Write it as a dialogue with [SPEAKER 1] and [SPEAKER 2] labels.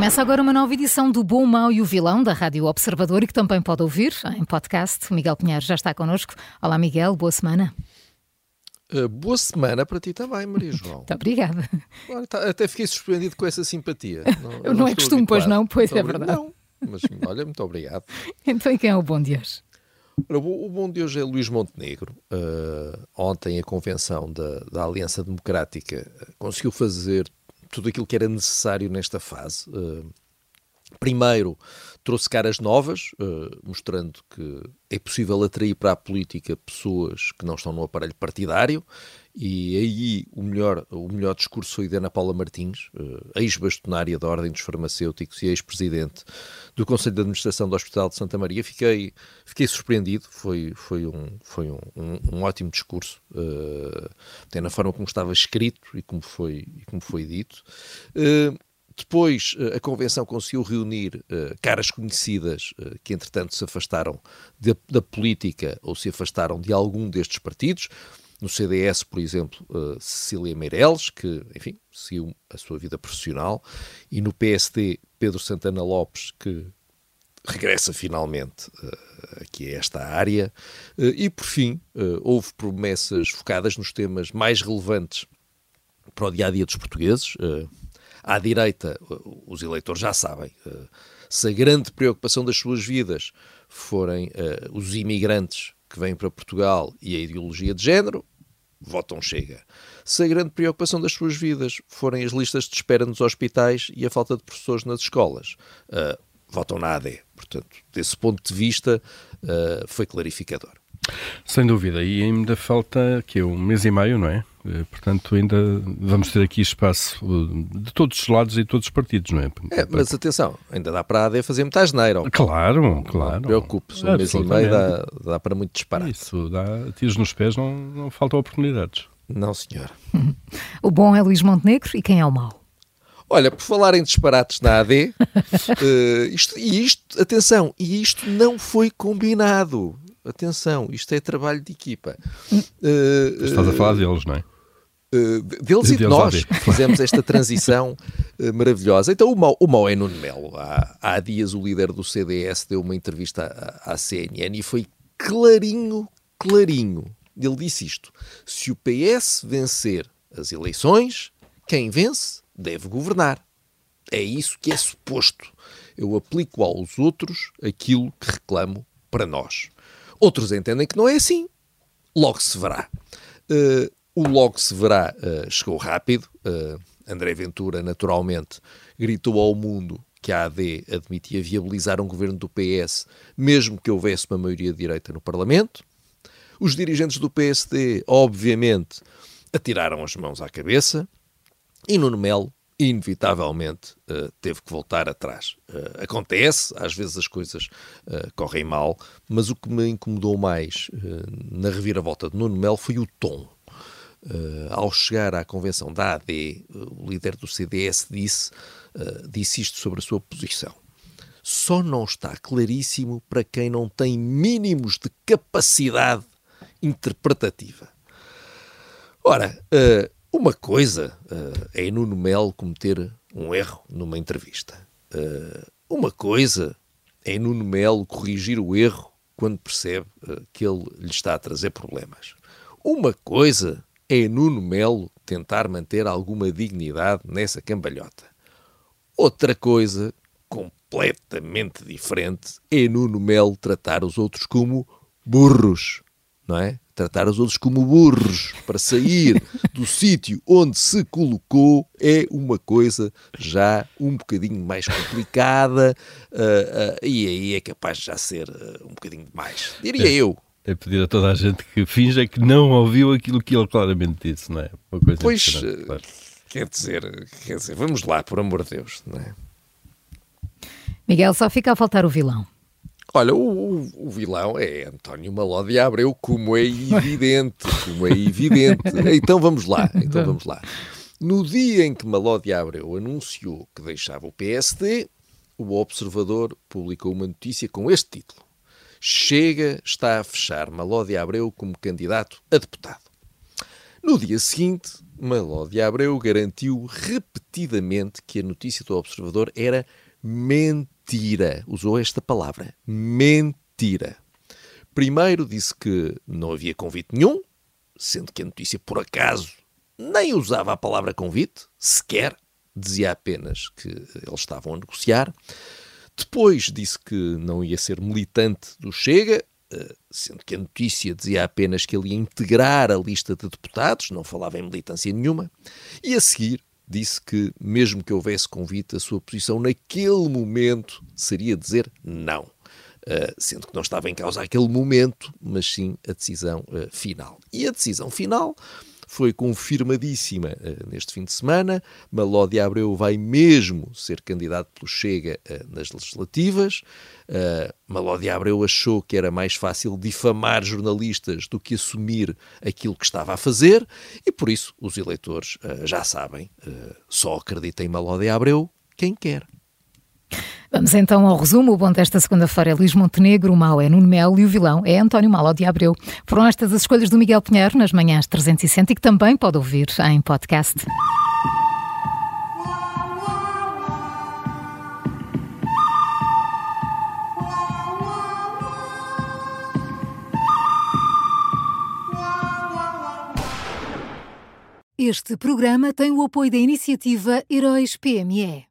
[SPEAKER 1] Começa agora uma nova edição do Bom, Mau e o Vilão da Rádio Observador e que também pode ouvir em podcast. O Miguel Pinheiro já está connosco. Olá, Miguel, boa semana.
[SPEAKER 2] Uh, boa semana para ti também, Maria João.
[SPEAKER 1] Muito obrigada.
[SPEAKER 2] Olha, tá, até fiquei surpreendido com essa simpatia.
[SPEAKER 1] Não, não, não é costume, pois não? Pois é verdade.
[SPEAKER 2] Não, mas olha, muito obrigado.
[SPEAKER 1] então, e quem é o bom de hoje?
[SPEAKER 2] O bom de hoje é Luís Montenegro. Uh, ontem a convenção da, da Aliança Democrática conseguiu fazer tudo aquilo que era necessário nesta fase. Uh, primeiro, trouxe caras novas, uh, mostrando que é possível atrair para a política pessoas que não estão no aparelho partidário, e aí o melhor, o melhor discurso foi de Ana Paula Martins, uh, ex-bastonária da Ordem dos Farmacêuticos e ex-presidente do Conselho de Administração do Hospital de Santa Maria. Fiquei, fiquei surpreendido, foi, foi, um, foi um, um, um ótimo discurso, uh, até na forma como estava escrito e como foi, e como foi dito. Uh, depois, a Convenção conseguiu reunir uh, caras conhecidas uh, que, entretanto, se afastaram de, da política ou se afastaram de algum destes partidos. No CDS, por exemplo, uh, Cecília Meireles, que, enfim, seguiu a sua vida profissional. E no PSD, Pedro Santana Lopes, que regressa finalmente aqui a esta área. e, por fim, houve promessas focadas nos temas mais relevantes para o dia a dia dos portugueses à direita, os eleitores já sabem, eh, se a grande preocupação das suas vidas forem uh, os imigrantes que vêm para Portugal e a ideologia de género, votam Chega. Se a grande preocupação das suas vidas forem as listas de espera nos hospitais e a falta de professores nas escolas, uh, votam na AD. Portanto, desse ponto de vista, foi clarificador.
[SPEAKER 3] Sem dúvida, e ainda falta que é um mês e meio, não é? Eh, portanto, ainda vamos ter aqui espaço eh, de todos os lados e de todos os partidos, não é?
[SPEAKER 2] é mas atenção, ainda dá para a AD fazer muita asneira.
[SPEAKER 3] Claro, claro.
[SPEAKER 2] Preocupe-se, um mês e meio dá, dá para muito disparar.
[SPEAKER 3] Isso, dá tiros nos pés, não, não faltam oportunidades.
[SPEAKER 2] Não, senhor.
[SPEAKER 1] o bom é Luís Montenegro e quem é o mau?
[SPEAKER 2] Olha, por falar em disparates na AD, uh, isto, e isto, atenção, e isto não foi combinado. Atenção, isto é trabalho de equipa.
[SPEAKER 3] Uh, Estás a falar deles, não é?
[SPEAKER 2] Uh, deles de e de nós fizemos esta transição uh, maravilhosa. Então, o mau, o mau é Nuno Melo. Há, há dias, o líder do CDS deu uma entrevista à, à CNN e foi clarinho, clarinho. Ele disse isto: se o PS vencer as eleições, quem vence deve governar. É isso que é suposto. Eu aplico aos outros aquilo que reclamo para nós. Outros entendem que não é assim. Logo se verá. Uh, o logo se verá uh, chegou rápido. Uh, André Ventura, naturalmente, gritou ao mundo que a AD admitia viabilizar um governo do PS, mesmo que houvesse uma maioria de direita no Parlamento. Os dirigentes do PSD, obviamente, atiraram as mãos à cabeça. E Nuno Melo inevitavelmente uh, teve que voltar atrás. Uh, acontece, às vezes as coisas uh, correm mal, mas o que me incomodou mais na reviravolta de Nuno Melo foi o tom. ao chegar à convenção da AD, o líder do CDS disse, disse isto sobre a sua posição. Só não está claríssimo para quem não tem mínimos de capacidade interpretativa. Ora, uma coisa uh, é Nuno Melo cometer um erro numa entrevista. Uh, uma coisa é Nuno Melo corrigir o erro quando percebe uh, que ele lhe está a trazer problemas. Uma coisa é Nuno Melo tentar manter alguma dignidade nessa cambalhota. Outra coisa, completamente diferente, é Nuno Melo tratar os outros como burros, não é? tratar os outros como burros para sair do sítio onde se colocou é uma coisa já um bocadinho mais complicada uh, uh, e aí é capaz de já ser uh, um bocadinho demais, diria é. eu.
[SPEAKER 3] É pedir a toda a gente que finja que não ouviu aquilo que ele claramente disse, não é?
[SPEAKER 2] pois, claro. quer, dizer, quer dizer, vamos lá, por amor de Deus, não é?
[SPEAKER 1] Miguel, só fica a faltar o vilão.
[SPEAKER 2] Olha, o, o, o vilão é António Malódia Abreu, como é evidente, como é evidente. Então vamos lá, então vamos lá. No dia em que Malódia Abreu anunciou que deixava o PSD, o Observador publicou uma notícia com este título. Chega está a fechar Malódia Abreu como candidato a deputado. No dia seguinte, Malódia Abreu garantiu repetidamente que a notícia do Observador era mentira. Usou esta palavra: mentira. Primeiro disse que não havia convite nenhum, sendo que a notícia, por acaso, nem usava a palavra convite, sequer, dizia apenas que eles estavam a negociar. Depois disse que não ia ser militante do Chega, eh, sendo que a notícia dizia apenas que ele ia integrar a lista de deputados, não falava em militância nenhuma. E a seguir disse que, mesmo que houvesse convite, a sua posição naquele momento seria dizer não. Uh, sendo que não estava em causa aquele momento, mas sim a decisão uh, final. E a decisão final foi confirmadíssima uh, neste fim de semana. Malódia Abreu vai mesmo ser candidato pelo Chega uh, nas legislativas. Uh, Malódia Abreu achou que era mais fácil difamar jornalistas do que assumir aquilo que estava a fazer e por isso os eleitores já sabem, só acredita em Malódia Abreu quem quer.
[SPEAKER 1] Vamos então ao resumo. O bom desta segunda-feira é Luís Montenegro, o mau é Nuno Melo e o vilão é António Malo de Abreu. Foram estas as escolhas do Miguel Pinheiro nas manhãs 360 e que também pode ouvir em podcast. Este programa tem o apoio da iniciativa Heróis PME.